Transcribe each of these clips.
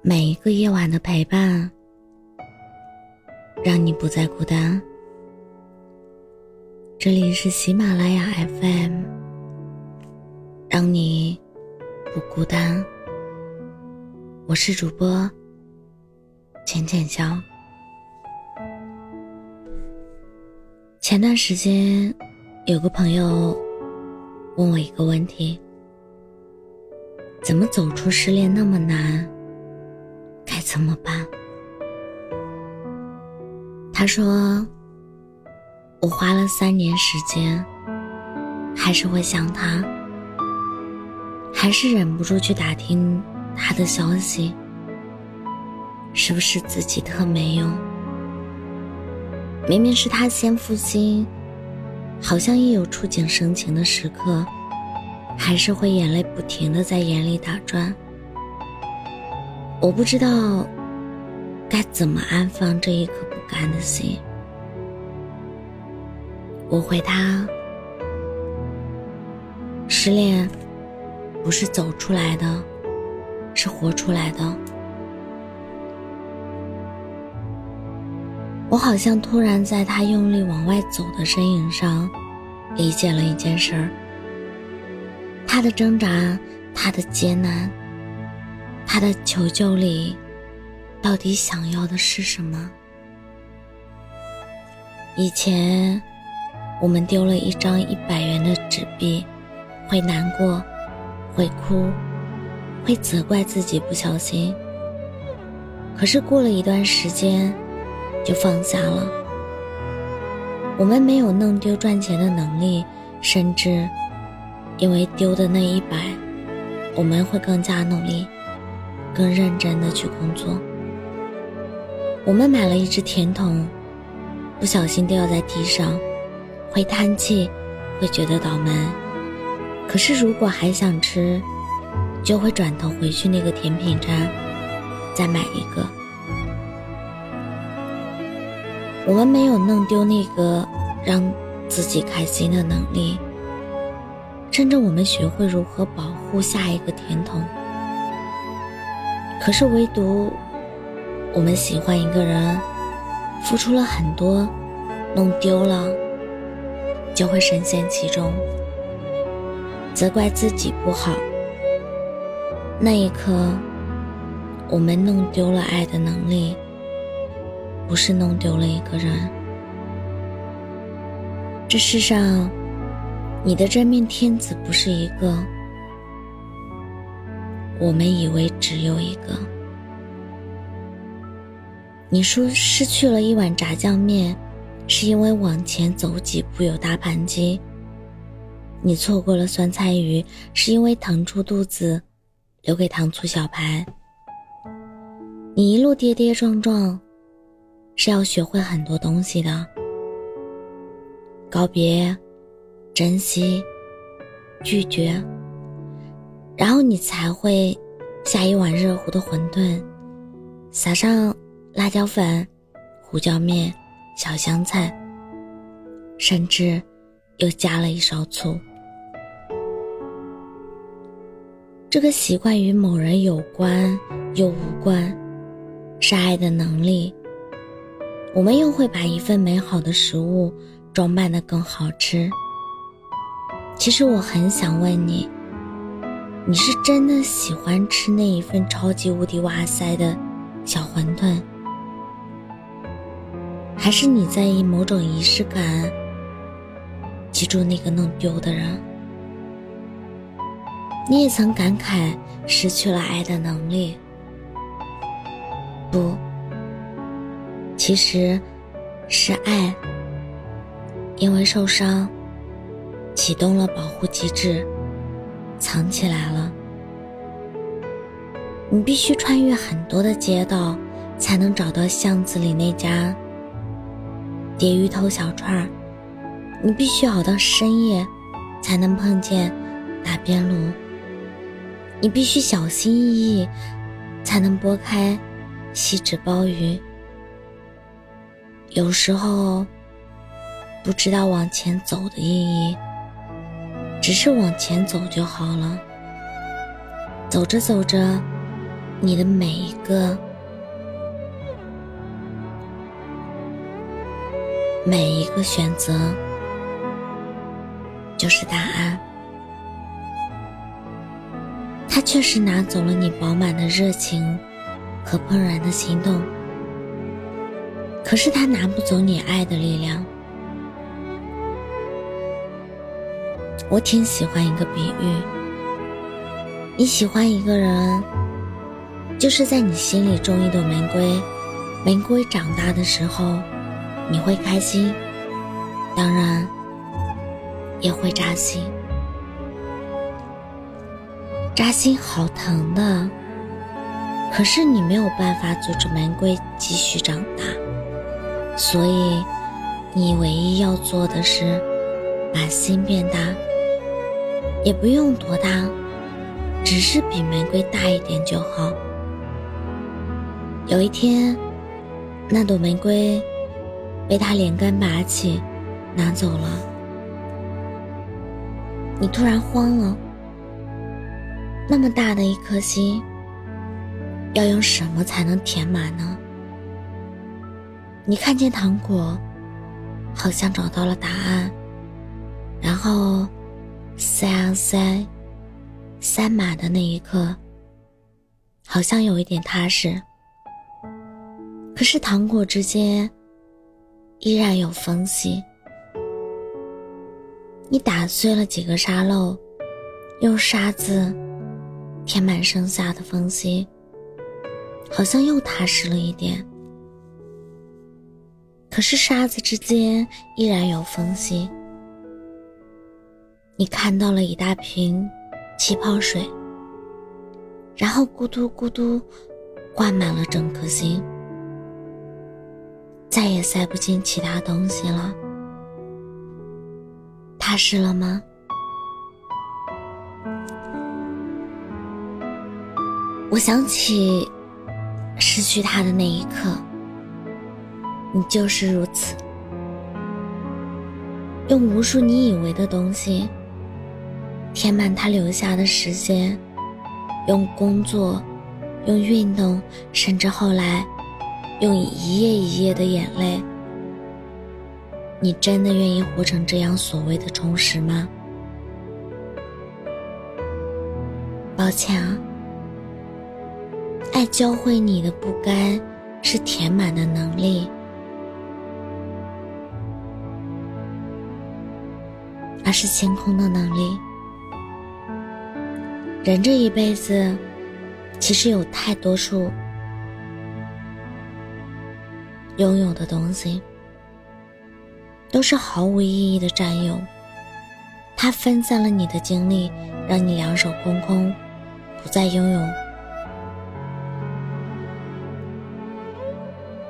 每一个夜晚的陪伴，让你不再孤单。这里是喜马拉雅 FM，让你不孤单。我是主播浅浅笑。前段时间，有个朋友问我一个问题：怎么走出失恋那么难？该怎么办？他说：“我花了三年时间，还是会想他，还是忍不住去打听他的消息，是不是自己特没用？明明是他先负心，好像一有触景生情的时刻，还是会眼泪不停的在眼里打转。”我不知道该怎么安放这一颗不甘的心。我回他：失恋不是走出来的，是活出来的。我好像突然在他用力往外走的身影上，理解了一件事儿：他的挣扎，他的艰难。他的求救里，到底想要的是什么？以前，我们丢了一张一百元的纸币，会难过，会哭，会责怪自己不小心。可是过了一段时间，就放下了。我们没有弄丢赚钱的能力，甚至因为丢的那一百，我们会更加努力。更认真的去工作。我们买了一只甜筒，不小心掉在地上，会叹气，会觉得倒霉。可是如果还想吃，就会转头回去那个甜品站，再买一个。我们没有弄丢那个让自己开心的能力，甚至我们学会如何保护下一个甜筒。可是，唯独我们喜欢一个人，付出了很多，弄丢了，就会深陷其中，责怪自己不好。那一刻，我们弄丢了爱的能力，不是弄丢了一个人。这世上，你的真命天子不是一个。我们以为只有一个。你说失去了一碗炸酱面，是因为往前走几步有大盘鸡；你错过了酸菜鱼，是因为腾出肚子留给糖醋小排；你一路跌跌撞撞，是要学会很多东西的：告别、珍惜、拒绝。然后你才会下一碗热乎的馄饨，撒上辣椒粉、胡椒面、小香菜，甚至又加了一勺醋。这个习惯与某人有关又无关，是爱的能力。我们又会把一份美好的食物装扮的更好吃。其实我很想问你。你是真的喜欢吃那一份超级无敌哇塞的小馄饨，还是你在意某种仪式感？记住那个弄丢的人。你也曾感慨失去了爱的能力，不，其实是爱，因为受伤，启动了保护机制。藏起来了。你必须穿越很多的街道，才能找到巷子里那家蝶鱼头小串儿。你必须熬到深夜，才能碰见打边炉。你必须小心翼翼，才能拨开锡纸包鱼。有时候，不知道往前走的意义。只是往前走就好了。走着走着，你的每一个、每一个选择就是答案。他确实拿走了你饱满的热情和怦然的心动，可是他拿不走你爱的力量。我挺喜欢一个比喻：你喜欢一个人，就是在你心里种一朵玫瑰，玫瑰长大的时候，你会开心，当然也会扎心。扎心好疼的，可是你没有办法阻止玫瑰继续长大，所以你唯一要做的是把心变大，也不用多大，只是比玫瑰大一点就好。有一天，那朵玫瑰被他连根拔起，拿走了，你突然慌了。那么大的一颗心，要用什么才能填满呢？你看见糖果，好像找到了答案，然后塞啊塞，塞满的那一刻，好像有一点踏实。可是糖果之间依然有缝隙，你打碎了几个沙漏，用沙子。填满剩下的缝隙，好像又踏实了一点。可是沙子之间依然有缝隙。你看到了一大瓶气泡水，然后咕嘟咕嘟灌满了整颗心，再也塞不进其他东西了。踏实了吗？我想起失去他的那一刻，你就是如此，用无数你以为的东西填满他留下的时间，用工作，用运动，甚至后来用一夜一夜的眼泪。你真的愿意活成这样所谓的充实吗？抱歉啊。爱教会你的不该是填满的能力，而是清空的能力。人这一辈子，其实有太多数拥有的东西，都是毫无意义的占有。它分散了你的精力，让你两手空空，不再拥有。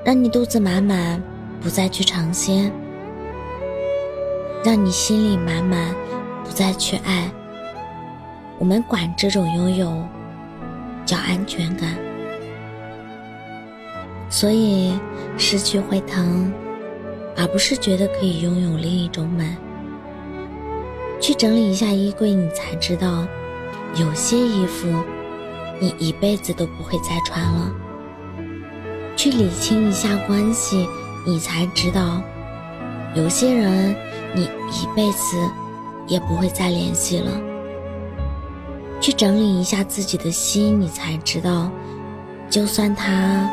让你肚子满满，不再去尝鲜；让你心里满满，不再去爱。我们管这种拥有叫安全感。所以失去会疼，而不是觉得可以拥有另一种美。去整理一下衣柜，你才知道，有些衣服你一辈子都不会再穿了。去理清一下关系，你才知道，有些人你一辈子也不会再联系了。去整理一下自己的心，你才知道，就算他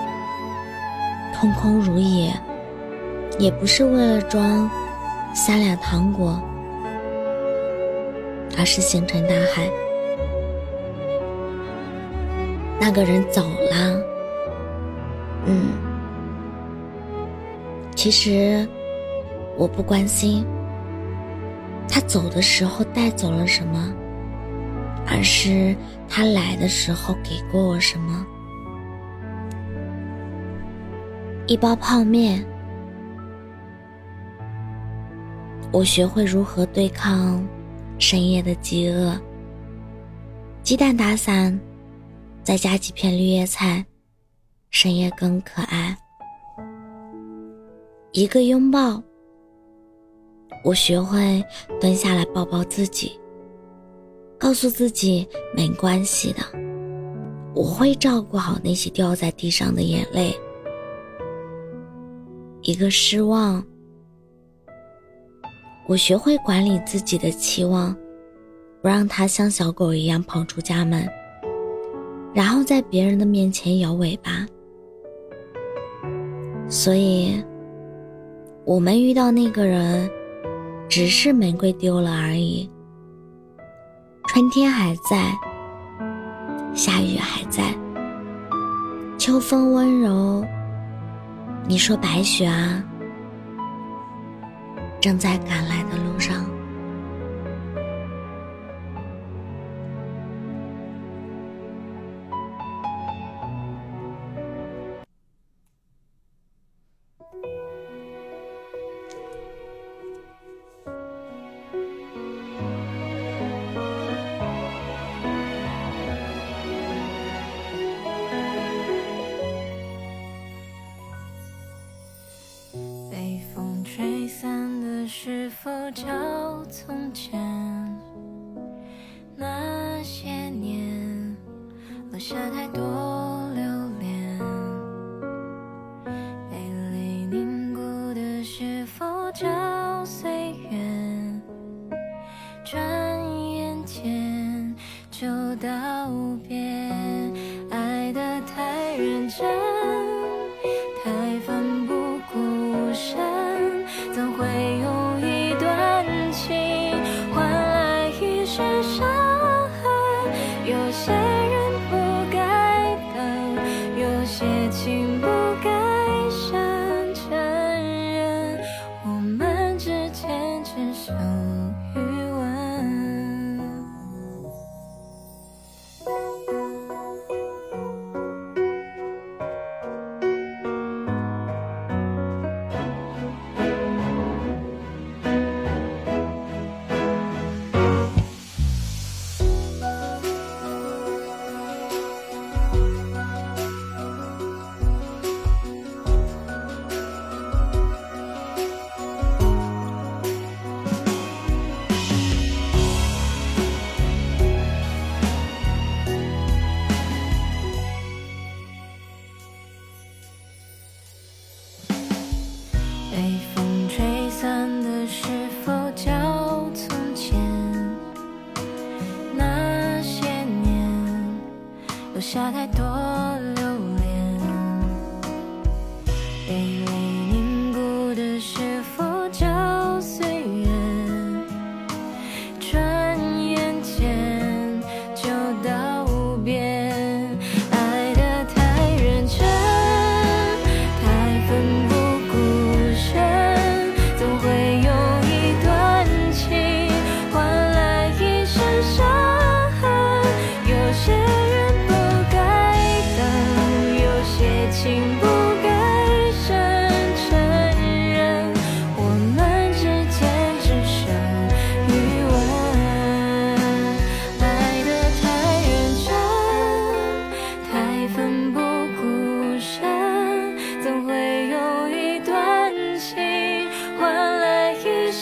空空如也，也不是为了装三两糖果，而是星辰大海。那个人走了。嗯，其实我不关心他走的时候带走了什么，而是他来的时候给过我什么。一包泡面，我学会如何对抗深夜的饥饿。鸡蛋打散，再加几片绿叶菜。深夜更可爱。一个拥抱，我学会蹲下来抱抱自己，告诉自己没关系的。我会照顾好那些掉在地上的眼泪。一个失望，我学会管理自己的期望，不让它像小狗一样跑出家门，然后在别人的面前摇尾巴。所以，我们遇到那个人，只是玫瑰丢了而已。春天还在。下雨还在，秋风温柔。你说白雪啊，正在赶来的路上。转眼间就道别，留下太多。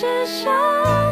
至少。